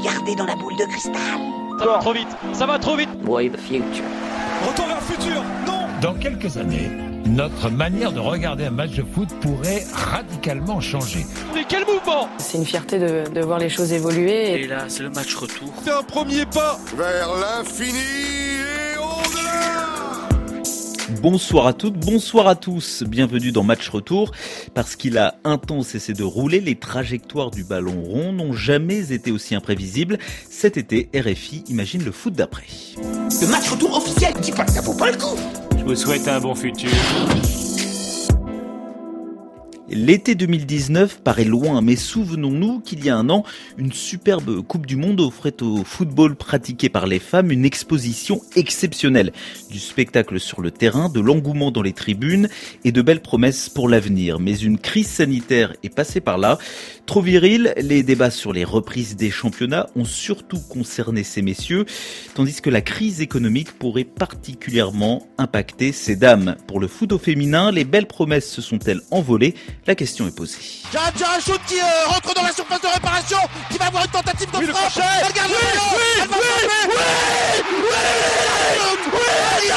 Regardez dans la boule de cristal. Ça va trop vite, ça va trop vite. Boy, the future. Retour vers le futur, non Dans quelques années, notre manière de regarder un match de foot pourrait radicalement changer. Mais quel mouvement? C'est une fierté de, de, voir les choses évoluer. Et là, c'est le match retour. C'est un premier pas vers l'infini Bonsoir à toutes, bonsoir à tous, bienvenue dans Match Retour. Parce qu'il a un temps cessé de rouler, les trajectoires du ballon rond n'ont jamais été aussi imprévisibles. Cet été, RFI imagine le foot d'après. Le match retour officiel, dis pas que ça vaut pas le coup Je vous souhaite un bon futur. L'été 2019 paraît loin, mais souvenons-nous qu'il y a un an, une superbe Coupe du Monde offrait au football pratiqué par les femmes une exposition exceptionnelle. Du spectacle sur le terrain, de l'engouement dans les tribunes et de belles promesses pour l'avenir. Mais une crise sanitaire est passée par là. Trop viril, les débats sur les reprises des championnats ont surtout concerné ces messieurs, tandis que la crise économique pourrait particulièrement impacter ces dames. Pour le foot au féminin, les belles promesses se sont-elles envolées la question est posée. J'ai un shoot qui euh, rentre dans la surface de réparation, qui va avoir une tentative de oui, frappe. Elle garde oui, le ballon, oui, elle va oui, frapper. Oui, oui, oui, oui,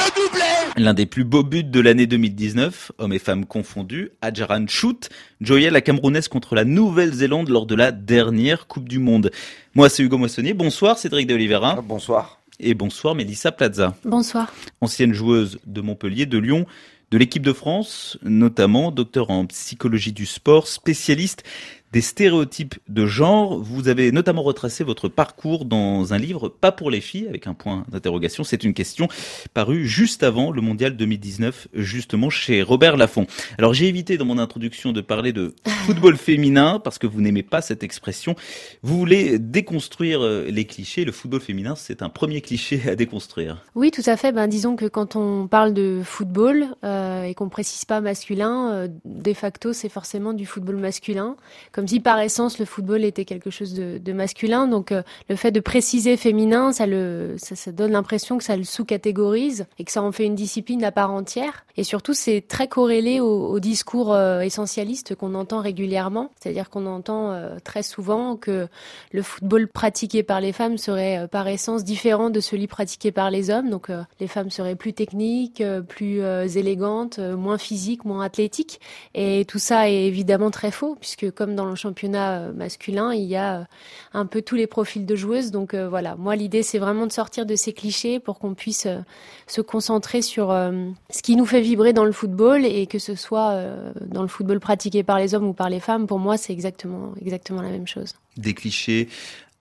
le doublé. L'un des plus beaux buts de l'année 2019, hommes et femmes confondus, Adjaran Shoot, Joyel la Camerounaise contre la Nouvelle-Zélande lors de la dernière Coupe du Monde. Moi, c'est Hugo Moissonnier. Bonsoir, Cédric de Oliveira. Bonsoir et bonsoir Mélissa Plaza. Bonsoir. Ancienne joueuse de Montpellier, de Lyon, de l'équipe de France, notamment docteur en psychologie du sport, spécialiste des stéréotypes de genre. Vous avez notamment retracé votre parcours dans un livre Pas pour les filles, avec un point d'interrogation. C'est une question parue juste avant le mondial 2019, justement chez Robert Laffont. Alors j'ai évité dans mon introduction de parler de football féminin, parce que vous n'aimez pas cette expression. Vous voulez déconstruire les clichés. Le football féminin, c'est un premier cliché à déconstruire. Oui, tout à fait. Ben, disons que quand on parle de football euh, et qu'on précise pas masculin, euh, de facto, c'est forcément du football masculin. Comme si par essence le football était quelque chose de, masculin. Donc euh, le fait de préciser féminin, ça le, ça, donne l'impression que ça le sous-catégorise et que ça en fait une discipline à part entière. Et surtout, c'est très corrélé au, au discours euh, essentialiste qu'on entend régulièrement. C'est-à-dire qu'on entend euh, très souvent que le football pratiqué par les femmes serait par essence différent de celui pratiqué par les hommes. Donc les femmes seraient plus techniques, plus élégantes, moins physiques, moins athlétiques. Et tout ça est évidemment très faux puisque comme dans championnat masculin, il y a un peu tous les profils de joueuses. Donc euh, voilà, moi l'idée c'est vraiment de sortir de ces clichés pour qu'on puisse euh, se concentrer sur euh, ce qui nous fait vibrer dans le football et que ce soit dans le football pratiqué par les hommes ou par les femmes, pour moi c'est exactement exactement la même chose. Des clichés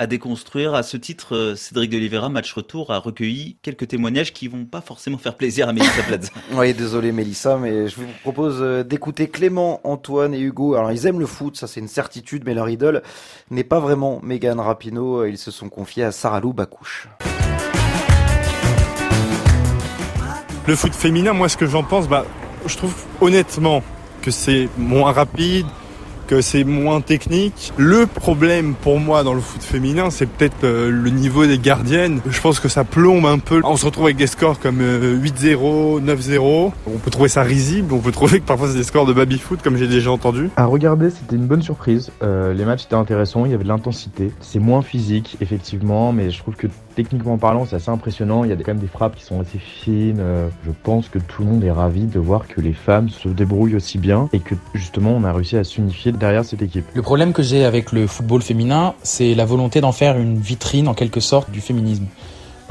à déconstruire. À ce titre, Cédric de Oliveira, match retour, a recueilli quelques témoignages qui vont pas forcément faire plaisir à Mélissa Plaza. oui, désolé Mélissa, mais je vous propose d'écouter Clément, Antoine et Hugo. Alors ils aiment le foot, ça c'est une certitude, mais leur idole n'est pas vraiment Megan Rapinoe. Ils se sont confiés à Saralou Bakouche. Le foot féminin, moi ce que j'en pense, bah, je trouve honnêtement que c'est moins rapide, c'est moins technique. Le problème pour moi dans le foot féminin, c'est peut-être euh, le niveau des gardiennes. Je pense que ça plombe un peu. On se retrouve avec des scores comme euh, 8-0, 9-0. On peut trouver ça risible, on peut trouver que parfois c'est des scores de baby-foot comme j'ai déjà entendu. À regarder, c'était une bonne surprise. Euh, les matchs étaient intéressants, il y avait de l'intensité. C'est moins physique, effectivement, mais je trouve que techniquement parlant, c'est assez impressionnant. Il y a quand même des frappes qui sont assez fines. Euh, je pense que tout le monde est ravi de voir que les femmes se débrouillent aussi bien et que justement on a réussi à s'unifier derrière cette équipe. Le problème que j'ai avec le football féminin, c'est la volonté d'en faire une vitrine en quelque sorte du féminisme.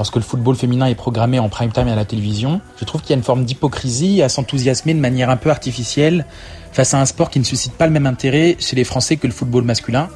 Lorsque le football féminin est programmé en prime time à la télévision, je trouve qu'il y a une forme d'hypocrisie à s'enthousiasmer de manière un peu artificielle face à un sport qui ne suscite pas le même intérêt chez les Français que le football masculin.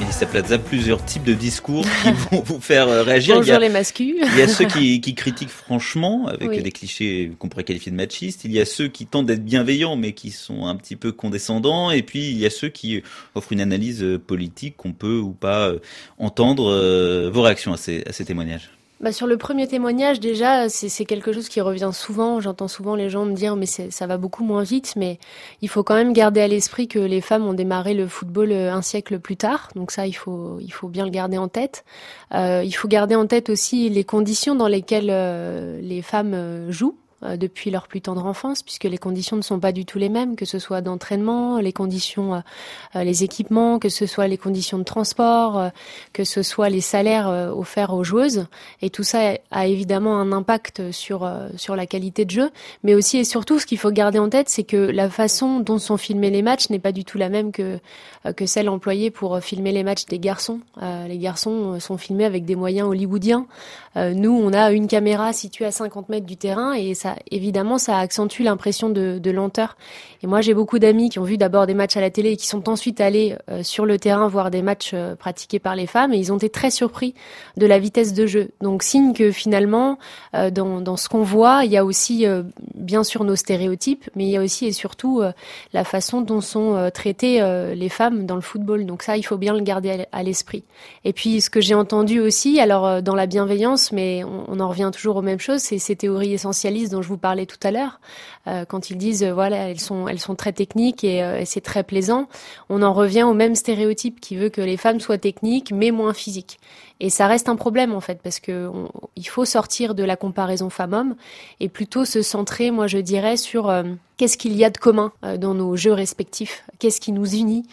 Mélissa Plaza, plusieurs types de discours qui vont vous faire réagir. Bonjour il y a, les mascus. il y a ceux qui, qui critiquent franchement, avec Oui. des clichés qu'on pourrait qualifier de machistes. Il y a ceux qui tentent d'être bienveillants, mais qui sont un petit peu condescendants. Et puis, il y a ceux qui offrent une analyse euh, politique qu'on peut ou pas euh, entendre. Euh, Vos réactions à ces, à ces témoignages Bah, sur le premier témoignage, déjà, c'est quelque chose qui revient souvent. J'entends souvent les gens me dire, mais ça va beaucoup moins vite. Mais il faut quand même garder à l'esprit que les femmes ont démarré le football euh, un siècle plus tard. Donc ça, il faut, bien le garder en tête. Euh, il faut garder en tête aussi les conditions dans lesquelles euh, les femmes jouent. Depuis leur plus tendre enfance, puisque les conditions ne sont pas du tout les mêmes, que ce soit d'entraînement, les conditions, les équipements, que ce soit les conditions de transport, que ce soit les salaires offerts aux joueuses. Et tout ça a évidemment un impact sur sur la qualité de jeu, mais aussi et surtout, ce qu'il faut garder en tête, c'est que la façon dont sont filmés les matchs n'est pas du tout la même que que celle employée pour filmer les matchs des garçons. les garçons sont filmés avec des moyens hollywoodiens. nous, on a une caméra située à 50 mètres du terrain et ça, évidemment, ça accentue l'impression de, lenteur. Et moi, j'ai beaucoup d'amis qui ont vu d'abord des matchs à la télé et qui sont ensuite allés euh, sur le terrain voir des matchs euh, pratiqués par les femmes et ils ont été très surpris de la vitesse de jeu. Donc, signe que finalement, euh, dans, dans, ce qu'on voit, il y a aussi, bien sûr, nos stéréotypes, mais il y a aussi et surtout la façon dont sont traitées les femmes dans le football. Donc ça, il faut bien le garder à l'esprit. Et puis, ce que j'ai entendu aussi, alors dans la bienveillance, mais on, on en revient toujours aux mêmes choses, c'est ces théories essentialistes dont je vous parlais tout à l'heure, euh, quand ils disent euh, voilà elles sont elles sont très techniques et, euh, et c'est très plaisant. On en revient au même stéréotype qui veut que les femmes soient techniques mais moins physiques. Et ça reste un problème en fait parce que on, il faut sortir de la comparaison femme-homme et plutôt se centrer, moi je dirais, sur qu'est-ce qu'il y a de commun dans nos jeux respectifs, qu'est-ce qui nous unit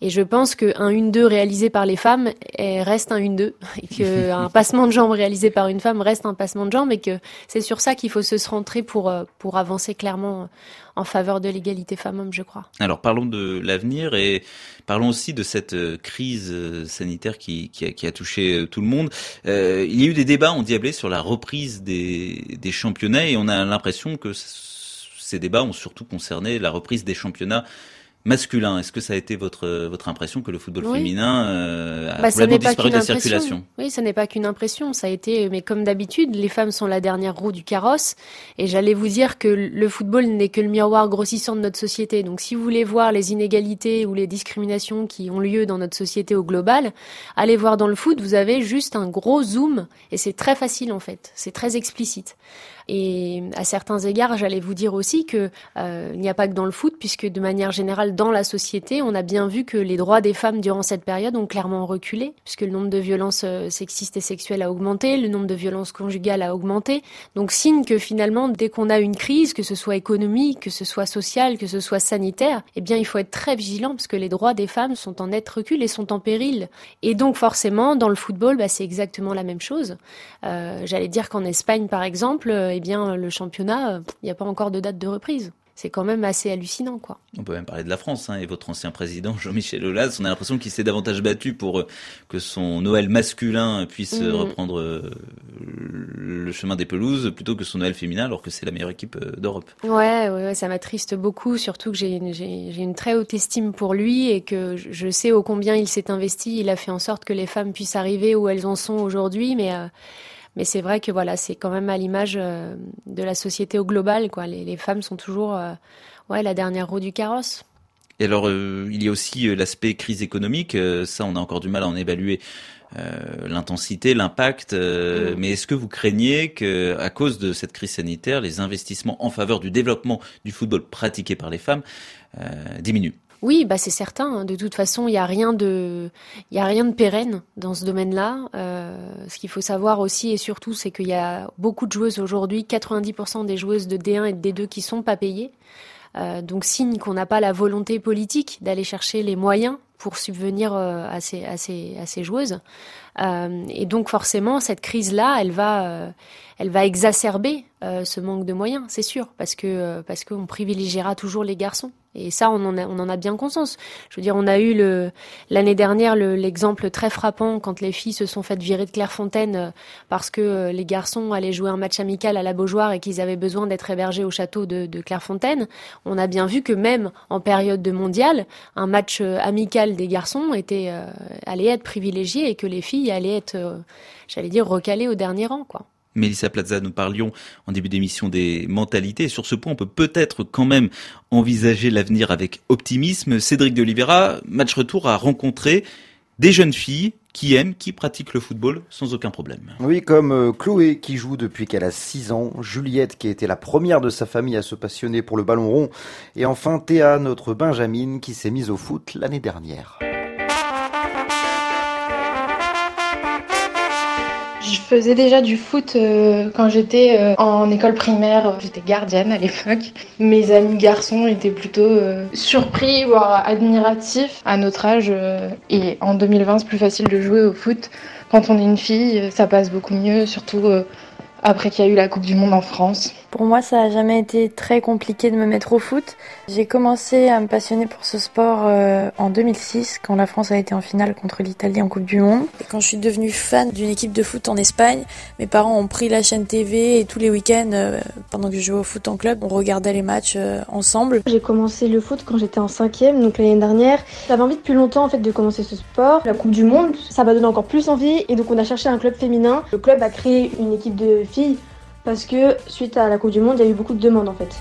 et je pense qu'un 1-2 réalisé par les femmes reste un 1-2, et qu'un passement de jambes réalisé par une femme reste un passement de jambes, et que c'est sur ça qu'il faut se centrer pour, euh, pour avancer clairement en faveur de l'égalité femmes-hommes, je crois. Alors parlons de l'avenir et parlons aussi de cette euh, crise euh, sanitaire qui, qui, a, qui a, touché tout le monde. Euh, il y a eu des débats endiablés sur la reprise des, des championnats et on a l'impression que ces débats ont surtout concerné la reprise des championnats masculin. Est-ce que ça a été votre votre impression que le football féminin euh, a bah, complètement disparu de la circulation? Oui, ça n'est pas qu'une impression. Ça a été, mais comme d'habitude, les femmes sont la dernière roue du carrosse. Et j'allais vous dire que le football n'est que le miroir grossissant de notre société. Donc, si vous voulez voir les inégalités ou les discriminations qui ont lieu dans notre société au global, allez voir dans le foot. Vous avez juste un gros zoom et c'est très facile en fait. C'est très explicite. Et à certains égards, j'allais vous dire aussi que euh, il n'y a pas que dans le foot, puisque de manière générale, dans la société, on a bien vu que les droits des femmes durant cette période ont clairement reculé, puisque le nombre de violences euh, sexistes et sexuelles a augmenté, le nombre de violences conjugales a augmenté. Donc signe que finalement, dès qu'on a une crise, que ce soit économique, que ce soit sociale, que ce soit sanitaire, eh bien il faut être très vigilant, parce que les droits des femmes sont en net recul et sont en péril. Et donc forcément, dans le football, bah, c'est exactement la même chose. Euh, j'allais dire qu'en Espagne, par exemple, eh bien, le championnat, il n'y a pas encore de date de reprise c'est quand même assez hallucinant, quoi. On peut même parler de la France, hein, et votre ancien président Jean-Michel Aulas, on a l'impression qu'il s'est davantage battu pour euh, que son Noël masculin puisse euh, mm. reprendre euh, le chemin des pelouses plutôt que son Noël féminin, alors que c'est la meilleure équipe d'Europe. Ouais, ouais, ça m'attriste beaucoup, surtout que j'ai une, une très haute estime pour lui et que je sais ô combien il s'est investi. Il a fait en sorte que les femmes puissent arriver où elles en sont aujourd'hui, mais mais c'est vrai que voilà, c'est quand même à l'image euh, de la société au global. Quoi. Les, femmes sont toujours euh, ouais, la dernière roue du carrosse. Et alors, euh, il y a aussi l'aspect crise économique. ça, on a encore du mal à en évaluer l'intensité, l'impact. Mm. Mais est-ce que vous craignez que, à cause de cette crise sanitaire, les investissements en faveur du développement du football pratiqué par les femmes diminuent? Oui, bah c'est certain. Hein. De toute façon, il n'y a rien de, il a rien de pérenne dans ce domaine-là. Euh, ce qu'il faut savoir aussi et surtout, c'est qu'il y a beaucoup de joueuses aujourd'hui, 90% des joueuses de D1 et de D2 qui sont pas payées. Euh, donc signe qu'on n'a pas la volonté politique d'aller chercher les moyens pour subvenir euh, à, ces, à, ces, à ces joueuses. Euh, et donc forcément, cette crise-là, elle va, euh, elle va exacerber euh, ce manque de moyens, c'est sûr, parce que parce qu'on privilégiera toujours les garçons. Et ça, on en a, on en a bien conscience. Je veux dire, on a eu l'année dernière l'exemple très frappant quand les filles se sont faites virer de Clairefontaine parce que les garçons allaient jouer un match amical à la Beaujoire et qu'ils avaient besoin d'être hébergés au château de, de Clairefontaine. On a bien vu que même en période de mondial, un match amical des garçons était allait être privilégié et que les filles allait être, euh, j'allais dire, recalé au dernier rang, quoi. Mélissa Plaza, nous parlions en début d'émission des mentalités. sur ce point, on peut peut-être quand même envisager l'avenir avec optimisme. Cédric de Oliveira, match retour, a rencontré des jeunes filles qui aiment, qui pratiquent le football sans aucun problème. Oui, comme euh, Chloé qui joue depuis qu'elle a 6 ans, Juliette qui a été la première de sa famille à se passionner pour le ballon rond, et enfin Théa, notre Benjamin, qui s'est mise au foot l'année dernière. Faisais déjà du foot euh, quand j'étais euh, en école primaire. J'étais gardienne à l'époque. Mes amis garçons étaient plutôt euh, surpris, voire admiratifs à notre âge. et en 2020, c'est plus facile de jouer au foot. Quand on est une fille, ça passe beaucoup mieux, surtout après qu'il y a eu la Coupe du Monde en France. Pour moi, ça n'a jamais été très compliqué de me mettre au foot. J'ai commencé à me passionner pour ce sport euh, en 2006, quand la France a été en finale contre l'Italie en Coupe du Monde. Et quand je suis devenue fan d'une équipe de foot en Espagne, mes parents ont pris la chaîne TV et tous les week-ends, euh, pendant que je jouais au foot en club, on regardait les matchs euh, ensemble. J'ai commencé le foot quand j'étais en cinquième, donc l'année dernière. J'avais envie depuis longtemps en fait de commencer ce sport. La Coupe du Monde, ça m'a donné encore plus envie, et donc on a cherché un club féminin. Le club a créé une équipe de filles parce que suite à la Coupe du Monde, il y a eu beaucoup de demandes en fait.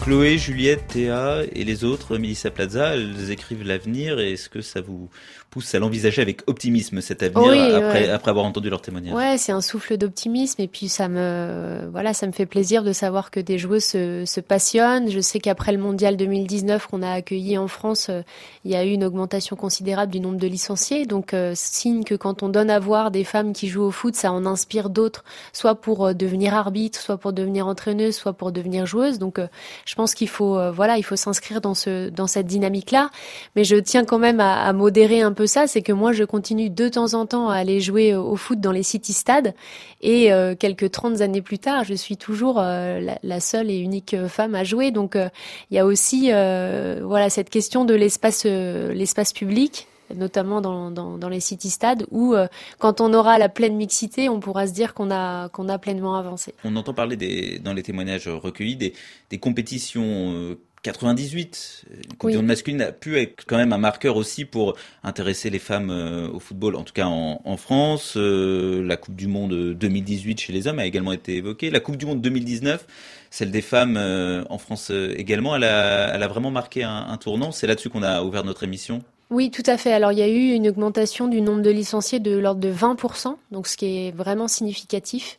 Chloé, Juliette, Théa et les autres, Melissa Plaza, elles écrivent l'avenir. Est-ce que ça vous pousse à l'envisager avec optimisme cet avenir après, après avoir entendu leur témoignage Ouais, c'est un souffle d'optimisme et puis ça me voilà, ça me fait plaisir de savoir que des joueuses se, se passionnent. Je sais qu'après le mondial 2019 qu'on a accueilli en France, euh, il y a eu une augmentation considérable du nombre de licenciés. Donc euh, signe que quand on donne à voir des femmes qui jouent au foot, ça en inspire d'autres, soit pour euh, devenir arbitre, soit pour devenir entraîneuse, soit pour devenir joueuse. Donc je pense qu'il faut voilà, il faut s'inscrire dans ce dans cette dynamique là. Mais je tiens quand même à, à modérer un peu ça, c'est que moi je continue de temps en temps à aller jouer au foot dans les city stades et euh, quelques 30 années plus tard, je suis toujours euh, la, seule et unique femme à jouer. Donc euh, il y a aussi voilà cette question de l'espace public notamment dans, les city stades où quand on aura la pleine mixité, on pourra se dire qu'on a pleinement avancé. On entend parler dans les témoignages recueillis des compétitions 98, une Coupe du Monde masculine a pu être quand même un marqueur aussi pour intéresser les femmes euh, au football, en tout cas en, France. Euh, la Coupe du Monde 2018 chez les hommes a également été évoquée. La Coupe du Monde 2019, celle des femmes euh, en France également, elle a, elle a vraiment marqué un, un tournant. C'est là-dessus qu'on a ouvert notre émission. Oui, tout à fait. Alors il y a eu une augmentation du nombre de licenciés de l'ordre de 20%, donc ce qui est vraiment significatif.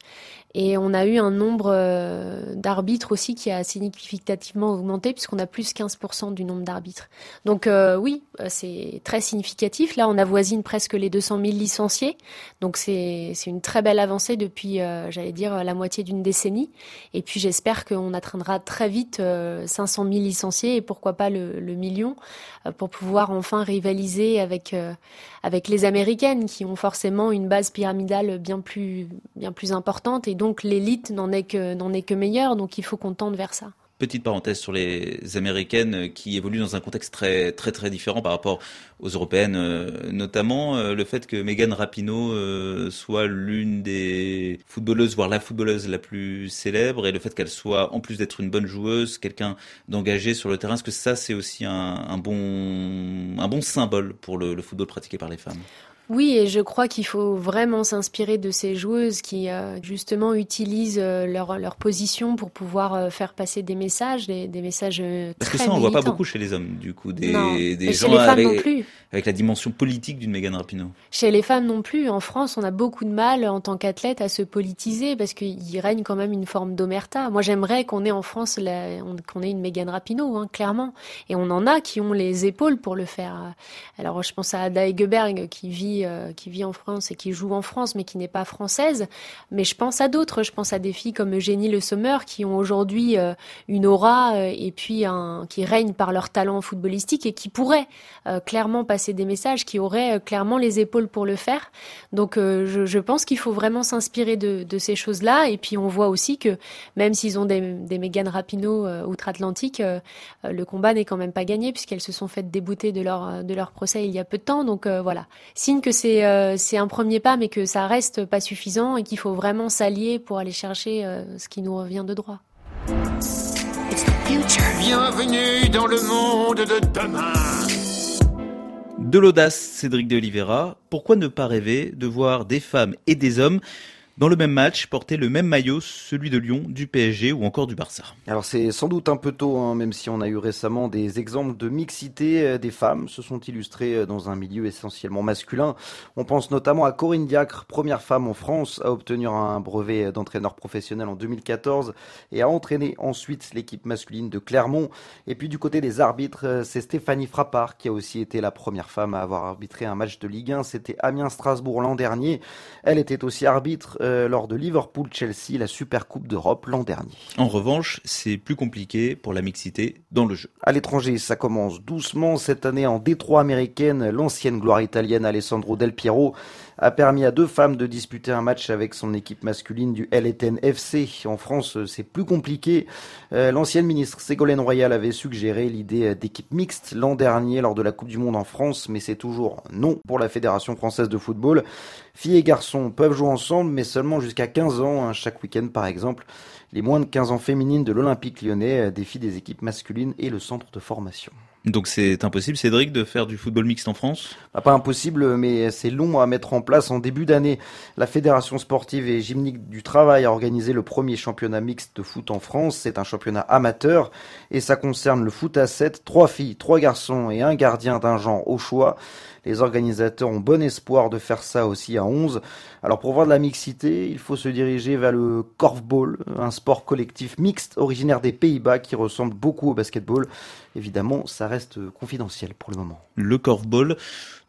Et on a eu un nombre euh, d'arbitres aussi qui a significativement augmenté puisqu'on a plus 15% du nombre d'arbitres. Donc euh, oui, euh, c'est très significatif. Là, on avoisine presque les 200 000 licenciés. Donc c'est une très belle avancée depuis, j'allais dire, la moitié d'une décennie. Et puis j'espère qu'on atteindra très vite 500 000 licenciés et pourquoi pas le, million pour pouvoir enfin rivaliser avec, avec les Américaines qui ont forcément une base pyramidale bien plus, bien plus importante donc l'élite n'en est que est que meilleure. Donc il faut qu'on tende vers ça. Petite parenthèse sur les américaines qui évoluent dans un contexte très très très différent par rapport aux européennes, euh, notamment euh, le fait que Megan Rapinoe euh, soit l'une des footballeuses, voire la footballeuse la plus célèbre, et le fait qu'elle soit, en plus d'être une bonne joueuse, quelqu'un d'engagé sur le terrain. Est-ce que ça, c'est aussi un, bon un bon symbole pour le football pratiqué par les femmes? Oui, et je crois qu'il faut vraiment s'inspirer de ces joueuses qui euh, justement utilisent euh, leur, leur position pour pouvoir euh, faire passer des messages, des, des messages très Parce que ça, on voit pas beaucoup chez les hommes, du coup, des, non. des gens avec, avec, la dimension politique d'une Megan Rapinoe. Chez les femmes non plus. En France, on a beaucoup de mal en tant qu'athlète à se politiser parce qu'il règne quand même une forme d'omerta. Moi, j'aimerais qu'on ait en France qu'on ait une Megan Rapinoe, hein, clairement. Et on en a qui ont les épaules pour le faire. Alors, je pense à Ada Egeberg qui vit euh, qui vit en France et qui joue en France, mais qui n'est pas française. Mais je pense à d'autres. Je pense à des filles comme Eugénie Le Sommer qui ont aujourd'hui euh, une aura euh, et puis qui règnent par leur talent footballistique et qui pourraient clairement passer des messages, qui auraient clairement les épaules pour le faire. Donc je, pense qu'il faut vraiment s'inspirer de, ces choses-là. Et puis on voit aussi que même s'ils ont des, des Megan Rapinoe outre-Atlantique, le combat n'est quand même pas gagné puisqu'elles se sont faites débouter de leur, de leur procès il y a peu de temps. Donc voilà, signe que que euh, c'est un premier pas, mais que ça reste pas suffisant et qu'il faut vraiment s'allier pour aller chercher euh, ce qui nous revient de droit. Bienvenue dans le monde de demain. De l'audace, Cédric de Oliveira. Pourquoi ne pas rêver de voir des femmes et des hommes dans le même match, porter le même maillot, celui de Lyon, du PSG ou encore du Barça. Alors c'est sans doute un peu tôt, hein, même si on a eu récemment des exemples de mixité euh, des femmes se sont illustrées euh, dans un milieu essentiellement masculin. On pense notamment à Corinne Diacre, première femme en France à obtenir un brevet d'entraîneur professionnel en 2014 et à entraîner ensuite l'équipe masculine de Clermont. Et puis du côté des arbitres, euh, c'est Stéphanie Frappard qui a aussi été la première femme à avoir arbitré un match de Ligue 1. C'était Amiens-Strasbourg l'an dernier. Elle était aussi arbitre lors de Liverpool-Chelsea, la Super Coupe d'Europe l'an dernier. En revanche, c'est plus compliqué pour la mixité dans le jeu. À l'étranger, ça commence doucement. Cette année, en Détroit américaine, l'ancienne gloire italienne Alessandro Del Piero a permis à deux femmes de disputer un match avec son équipe masculine du LTN FC. En France, c'est plus compliqué. Euh, l'ancienne ministre Ségolène Royal avait suggéré l'idée d'équipe mixte l'an dernier lors de la Coupe du Monde en France, mais c'est toujours non pour la Fédération française de football. Filles et garçons peuvent jouer ensemble, mais seulement jusqu'à 15 ans, hein, chaque week-end par exemple. Les moins de 15 ans féminines de l'Olympique lyonnais défient des équipes masculines et le centre de formation. Donc c'est impossible, Cédric, de faire du football mixte en France? Ah, Pas impossible, mais c'est long à mettre en place. En début d'année, la Fédération sportive et gymnique du travail a organisé le premier championnat mixte de foot en France. C'est un championnat amateur et ça concerne le foot à 7, trois filles, trois garçons et un gardien d'un genre au choix. Les organisateurs ont bon espoir de faire ça aussi à 11. Alors pour voir de la mixité, il faut se diriger vers le korfball, un sport collectif mixte originaire des Pays-Bas qui ressemble beaucoup au basketball. Évidemment, ça reste confidentiel pour le moment. Le korfball,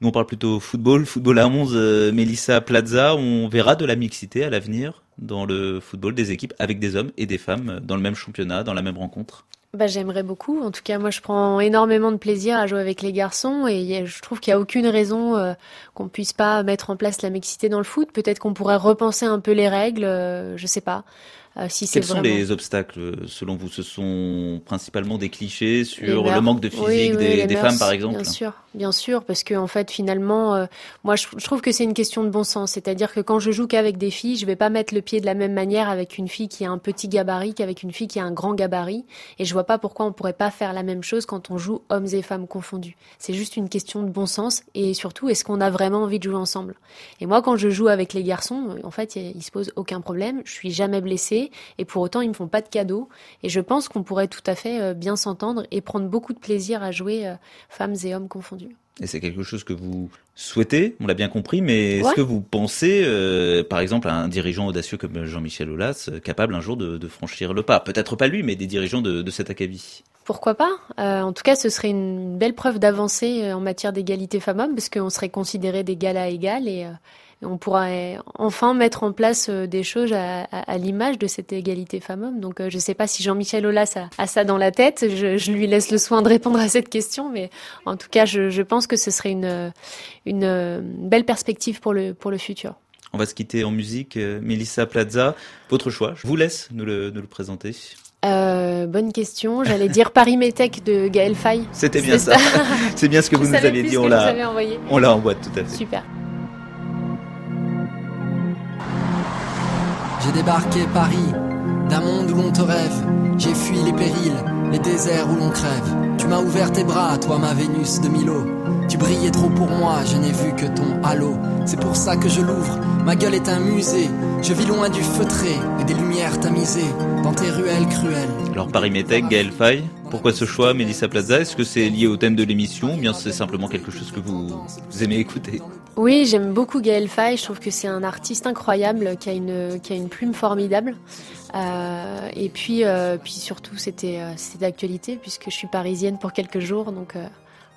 nous on parle plutôt football, football à 11, euh, Melissa Plaza, on verra de la mixité à l'avenir dans le football des équipes avec des hommes et des femmes dans le même championnat, dans la même rencontre bah, J'aimerais beaucoup. En tout cas, moi, je prends énormément de plaisir à jouer avec les garçons et je trouve qu'il n'y a aucune raison euh, qu'on puisse pas mettre en place la mixité dans le foot. Peut-être qu'on pourrait repenser un peu les règles, euh, je sais pas. Euh, Quels sont les obstacles selon vous? Ce sont principalement des clichés sur le manque de physique des, femmes, par exemple? Bien sûr, bien sûr, parce que en fait, finalement, euh, moi, je, trouve que c'est une question de bon sens. C'est-à-dire que quand je joue qu'avec des filles, je vais pas mettre le pied de la même manière avec une fille qui a un petit gabarit qu'avec une fille qui a un grand gabarit. Et je vois pas pourquoi on pourrait pas faire la même chose quand on joue hommes et femmes confondus. C'est juste une question de bon sens et surtout, est-ce qu'on a vraiment envie de jouer ensemble? Et moi, quand je joue avec les garçons, en fait, il se pose aucun problème. Je suis jamais blessée et pour autant ils me font pas de cadeaux. Et je pense qu'on pourrait tout à fait euh, bien s'entendre et prendre beaucoup de plaisir à jouer euh, femmes et hommes confondus. Et c'est quelque chose que vous souhaitez, on l'a bien compris, mais est-ce que vous pensez, euh, par exemple, à un dirigeant audacieux comme Jean-Michel Aulas, capable un jour de, franchir le pas? Peut-être pas lui, mais des dirigeants de, de cet acabit. Pourquoi pas? En tout cas, ce serait une belle preuve d'avancée en matière d'égalité femmes-hommes, parce qu'on serait considérés d'égal à égal et, on pourra enfin mettre en place euh, des choses à, l'image de cette égalité femmes-hommes. Donc, euh, je ne sais pas si Jean-Michel Aulas a, ça dans la tête. Je, lui laisse le soin de répondre à cette question, mais en tout cas, je, pense que ce serait une, une belle perspective pour le, pour le futur. On va se quitter en musique. Euh, Mélissa Plaza, votre choix. Je vous laisse nous le, nous le présenter. bonne question. J'allais dire Paris Métec de Gaël Faye. C'était bien ça. C'est bien ce que vous, nous aviez dit. On l'a, on l'a en boîte tout à fait. Super. J'ai débarqué Paris, d'un monde où l'on te rêve. J'ai fui les périls, les déserts où l'on crève. Tu m'as ouvert tes bras, toi ma Vénus de Milo. Tu brillais trop pour moi, je n'ai vu que ton halo. C'est pour ça que je l'ouvre, ma gueule est un musée. Je vis loin du feutré et des lumières tamisées dans tes ruelles cruelles. Alors Paris Métèque, Gaël Faye, pourquoi ce choix, Mélissa Plaza? Est-ce que c'est lié au thème de l'émission ou bien c'est simplement quelque chose que vous, vous aimez écouter? Oui, j'aime beaucoup Gaël Faye. Je trouve que c'est un artiste incroyable qui a une, qui a une plume formidable. Euh, et puis, euh, puis surtout, c'était euh, d'actualité puisque je suis parisienne pour quelques jours. Donc euh,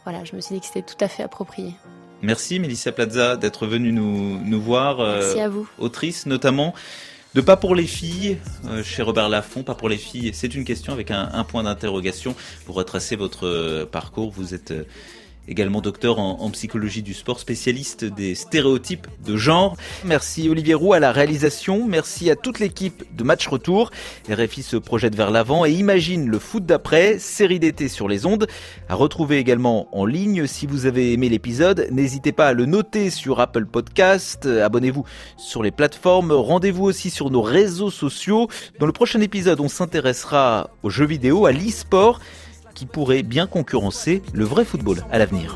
voilà, je me suis dit que c'était tout à fait approprié. Merci Mélissa Plaza d'être venue nous, nous voir. Merci à vous. Autrice notamment de Pas pour les filles, chez Robert Laffont, Pas pour les filles, c'est une question avec un, un point d'interrogation. Pour retracer votre parcours, vous êtes également docteur en, psychologie du sport, spécialiste des stéréotypes de genre. Merci Olivier Roux à la réalisation, merci à toute l'équipe de Match Retour. RFI se projette vers l'avant et imagine le foot d'après, série d'été sur les ondes, à retrouver également en ligne. Si vous avez aimé l'épisode, n'hésitez pas à le noter sur Apple Podcast, abonnez-vous sur les plateformes, rendez-vous aussi sur nos réseaux sociaux. Dans le prochain épisode, on s'intéressera aux jeux vidéo, à l'e-sport qui pourrait bien concurrencer le vrai football à l'avenir.